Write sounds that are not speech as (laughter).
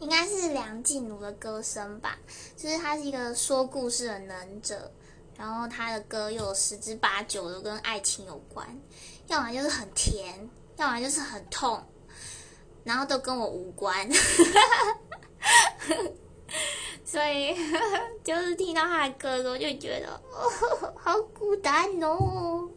应该是梁静茹的歌声吧，就是他是一个说故事的能者，然后他的歌又有十之八九都跟爱情有关，要不然就是很甜，要不然就是很痛，然后都跟我无关，(laughs) 所以 (laughs) 就是听到他的歌的时候就觉得哦，好孤单哦。